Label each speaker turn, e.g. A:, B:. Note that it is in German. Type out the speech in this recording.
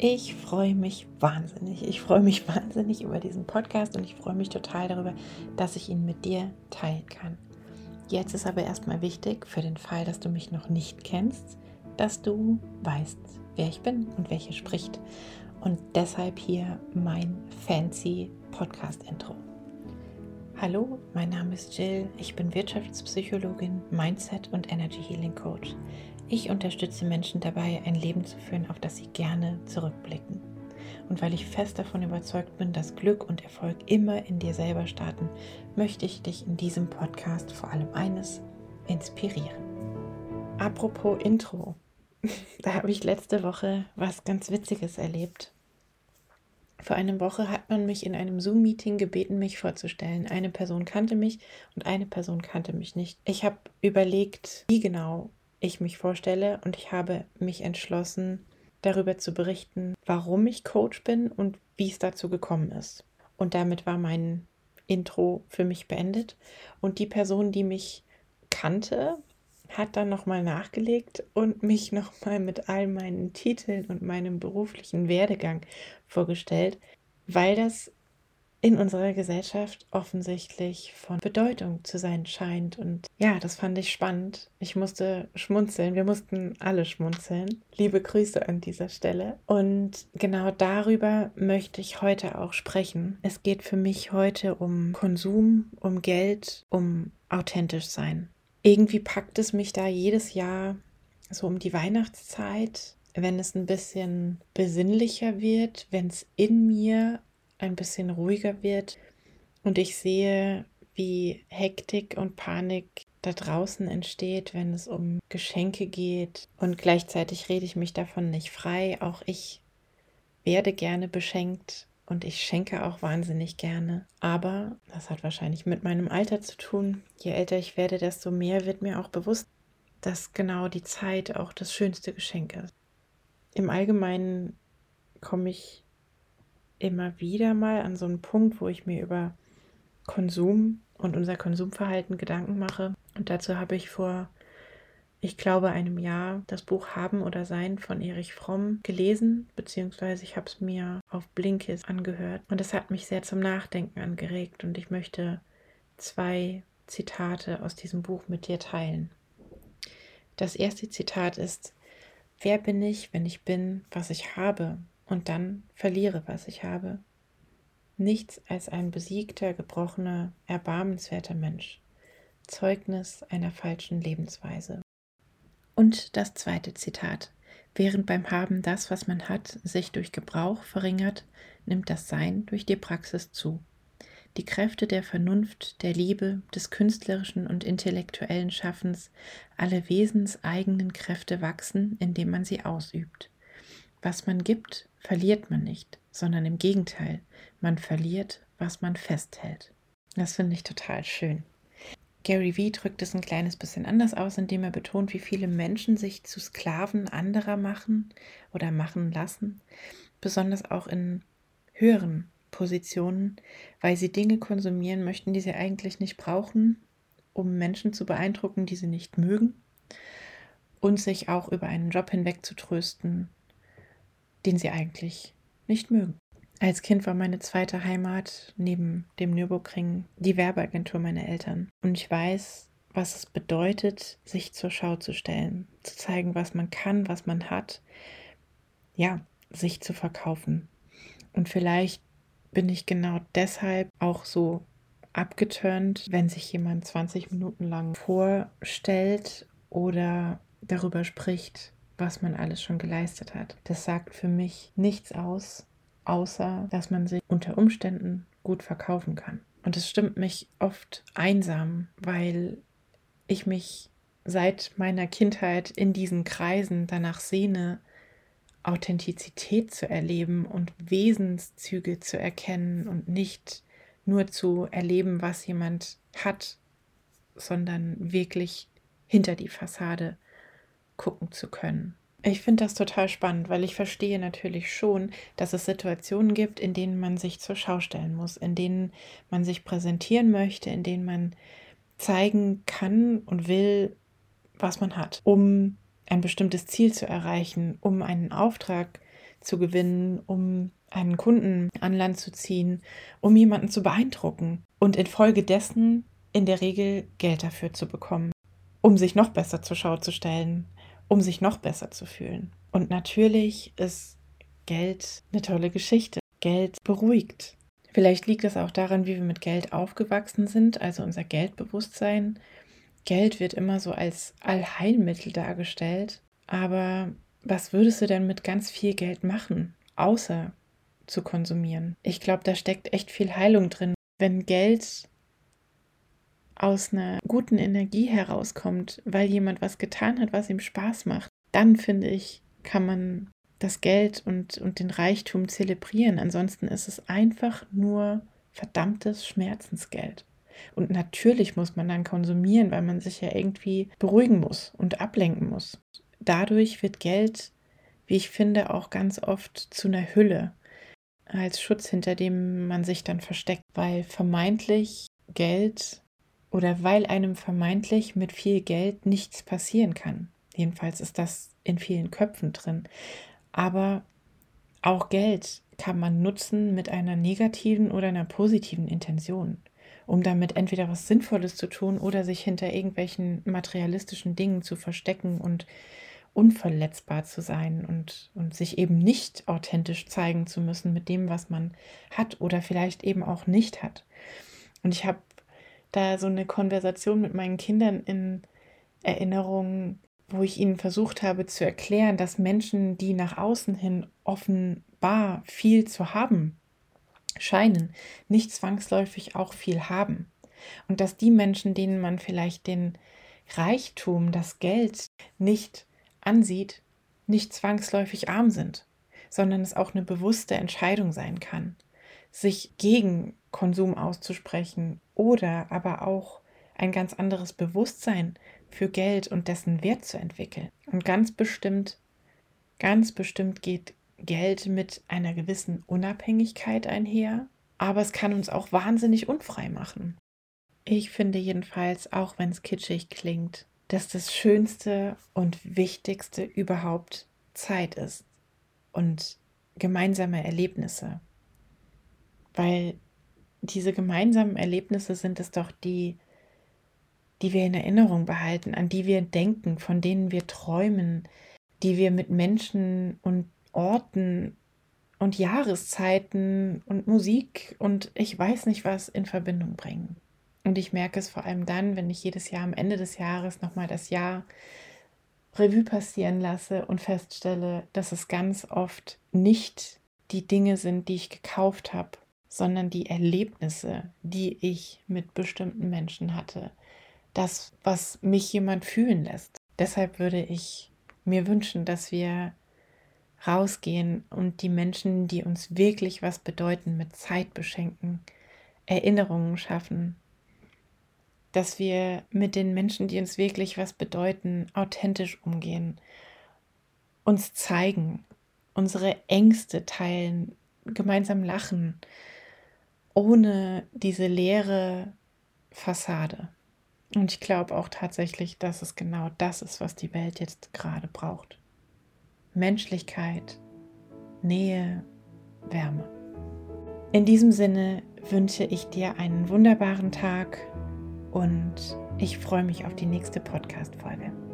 A: Ich freue mich wahnsinnig. Ich freue mich wahnsinnig über diesen Podcast und ich freue mich total darüber, dass ich ihn mit dir teilen kann. Jetzt ist aber erstmal wichtig, für den Fall, dass du mich noch nicht kennst, dass du weißt, wer ich bin und hier spricht. Und deshalb hier mein fancy Podcast-Intro. Hallo, mein Name ist Jill. Ich bin Wirtschaftspsychologin, Mindset und Energy Healing Coach. Ich unterstütze Menschen dabei, ein Leben zu führen, auf das sie gerne zurückblicken. Und weil ich fest davon überzeugt bin, dass Glück und Erfolg immer in dir selber starten, möchte ich dich in diesem Podcast vor allem eines inspirieren. Apropos Intro, da habe ich letzte Woche was ganz Witziges erlebt. Vor einer Woche hat man mich in einem Zoom-Meeting gebeten, mich vorzustellen. Eine Person kannte mich und eine Person kannte mich nicht. Ich habe überlegt, wie genau ich mich vorstelle und ich habe mich entschlossen, darüber zu berichten, warum ich Coach bin und wie es dazu gekommen ist. Und damit war mein Intro für mich beendet. Und die Person, die mich kannte, hat dann nochmal nachgelegt und mich nochmal mit all meinen Titeln und meinem beruflichen Werdegang vorgestellt, weil das in unserer Gesellschaft offensichtlich von Bedeutung zu sein scheint. Und ja, das fand ich spannend. Ich musste schmunzeln. Wir mussten alle schmunzeln. Liebe Grüße an dieser Stelle. Und genau darüber möchte ich heute auch sprechen. Es geht für mich heute um Konsum, um Geld, um authentisch sein. Irgendwie packt es mich da jedes Jahr so um die Weihnachtszeit, wenn es ein bisschen besinnlicher wird, wenn es in mir ein bisschen ruhiger wird und ich sehe, wie Hektik und Panik da draußen entsteht, wenn es um Geschenke geht. Und gleichzeitig rede ich mich davon nicht frei. Auch ich werde gerne beschenkt und ich schenke auch wahnsinnig gerne. Aber das hat wahrscheinlich mit meinem Alter zu tun. Je älter ich werde, desto mehr wird mir auch bewusst, dass genau die Zeit auch das schönste Geschenk ist. Im Allgemeinen komme ich immer wieder mal an so einen Punkt, wo ich mir über Konsum und unser Konsumverhalten Gedanken mache. Und dazu habe ich vor, ich glaube, einem Jahr das Buch Haben oder Sein von Erich Fromm gelesen, beziehungsweise ich habe es mir auf Blinkist angehört. Und es hat mich sehr zum Nachdenken angeregt und ich möchte zwei Zitate aus diesem Buch mit dir teilen. Das erste Zitat ist, Wer bin ich, wenn ich bin, was ich habe? Und dann verliere, was ich habe. Nichts als ein besiegter, gebrochener, erbarmenswerter Mensch. Zeugnis einer falschen Lebensweise. Und das zweite Zitat. Während beim Haben das, was man hat, sich durch Gebrauch verringert, nimmt das Sein durch die Praxis zu. Die Kräfte der Vernunft, der Liebe, des künstlerischen und intellektuellen Schaffens, alle wesenseigenen Kräfte wachsen, indem man sie ausübt. Was man gibt, verliert man nicht, sondern im Gegenteil, man verliert, was man festhält. Das finde ich total schön. Gary Vee drückt es ein kleines bisschen anders aus, indem er betont, wie viele Menschen sich zu Sklaven anderer machen oder machen lassen, besonders auch in höheren Positionen, weil sie Dinge konsumieren möchten, die sie eigentlich nicht brauchen, um Menschen zu beeindrucken, die sie nicht mögen und sich auch über einen Job hinweg zu trösten, den sie eigentlich nicht mögen. Als Kind war meine zweite Heimat neben dem Nürburgring die Werbeagentur meiner Eltern. Und ich weiß, was es bedeutet, sich zur Schau zu stellen, zu zeigen, was man kann, was man hat. Ja, sich zu verkaufen. Und vielleicht bin ich genau deshalb auch so abgeturnt, wenn sich jemand 20 Minuten lang vorstellt oder darüber spricht, was man alles schon geleistet hat. Das sagt für mich nichts aus, außer dass man sich unter Umständen gut verkaufen kann. Und es stimmt mich oft einsam, weil ich mich seit meiner Kindheit in diesen Kreisen danach sehne, Authentizität zu erleben und Wesenszüge zu erkennen und nicht nur zu erleben, was jemand hat, sondern wirklich hinter die Fassade gucken zu können. Ich finde das total spannend, weil ich verstehe natürlich schon, dass es Situationen gibt, in denen man sich zur Schau stellen muss, in denen man sich präsentieren möchte, in denen man zeigen kann und will, was man hat, um ein bestimmtes Ziel zu erreichen, um einen Auftrag zu gewinnen, um einen Kunden an Land zu ziehen, um jemanden zu beeindrucken und infolgedessen in der Regel Geld dafür zu bekommen, um sich noch besser zur Schau zu stellen, um sich noch besser zu fühlen. Und natürlich ist Geld eine tolle Geschichte. Geld beruhigt. Vielleicht liegt es auch daran, wie wir mit Geld aufgewachsen sind, also unser Geldbewusstsein. Geld wird immer so als Allheilmittel dargestellt. Aber was würdest du denn mit ganz viel Geld machen, außer zu konsumieren? Ich glaube, da steckt echt viel Heilung drin. Wenn Geld aus einer guten Energie herauskommt, weil jemand was getan hat, was ihm Spaß macht, dann finde ich, kann man das Geld und, und den Reichtum zelebrieren. Ansonsten ist es einfach nur verdammtes Schmerzensgeld. Und natürlich muss man dann konsumieren, weil man sich ja irgendwie beruhigen muss und ablenken muss. Dadurch wird Geld, wie ich finde, auch ganz oft zu einer Hülle als Schutz, hinter dem man sich dann versteckt, weil vermeintlich Geld oder weil einem vermeintlich mit viel Geld nichts passieren kann. Jedenfalls ist das in vielen Köpfen drin. Aber auch Geld kann man nutzen mit einer negativen oder einer positiven Intention, um damit entweder was Sinnvolles zu tun oder sich hinter irgendwelchen materialistischen Dingen zu verstecken und unverletzbar zu sein und, und sich eben nicht authentisch zeigen zu müssen mit dem, was man hat oder vielleicht eben auch nicht hat. Und ich habe da so eine Konversation mit meinen Kindern in Erinnerung, wo ich ihnen versucht habe zu erklären, dass Menschen, die nach außen hin offenbar viel zu haben scheinen, nicht zwangsläufig auch viel haben. Und dass die Menschen, denen man vielleicht den Reichtum, das Geld nicht ansieht, nicht zwangsläufig arm sind, sondern es auch eine bewusste Entscheidung sein kann, sich gegen Konsum auszusprechen oder aber auch ein ganz anderes Bewusstsein für Geld und dessen Wert zu entwickeln. Und ganz bestimmt, ganz bestimmt geht Geld mit einer gewissen Unabhängigkeit einher, aber es kann uns auch wahnsinnig unfrei machen. Ich finde jedenfalls, auch wenn es kitschig klingt, dass das Schönste und Wichtigste überhaupt Zeit ist und gemeinsame Erlebnisse. Weil diese gemeinsamen Erlebnisse sind es doch, die die wir in Erinnerung behalten, an die wir denken, von denen wir träumen, die wir mit Menschen und Orten und Jahreszeiten und Musik und ich weiß nicht was in Verbindung bringen. Und ich merke es vor allem dann, wenn ich jedes Jahr am Ende des Jahres nochmal das Jahr Revue passieren lasse und feststelle, dass es ganz oft nicht die Dinge sind, die ich gekauft habe, sondern die Erlebnisse, die ich mit bestimmten Menschen hatte, das, was mich jemand fühlen lässt. Deshalb würde ich mir wünschen, dass wir rausgehen und die Menschen, die uns wirklich was bedeuten, mit Zeit beschenken, Erinnerungen schaffen, dass wir mit den Menschen, die uns wirklich was bedeuten, authentisch umgehen, uns zeigen, unsere Ängste teilen, gemeinsam lachen, ohne diese leere Fassade. Und ich glaube auch tatsächlich, dass es genau das ist, was die Welt jetzt gerade braucht. Menschlichkeit, Nähe, Wärme. In diesem Sinne wünsche ich dir einen wunderbaren Tag und ich freue mich auf die nächste Podcast-Folge.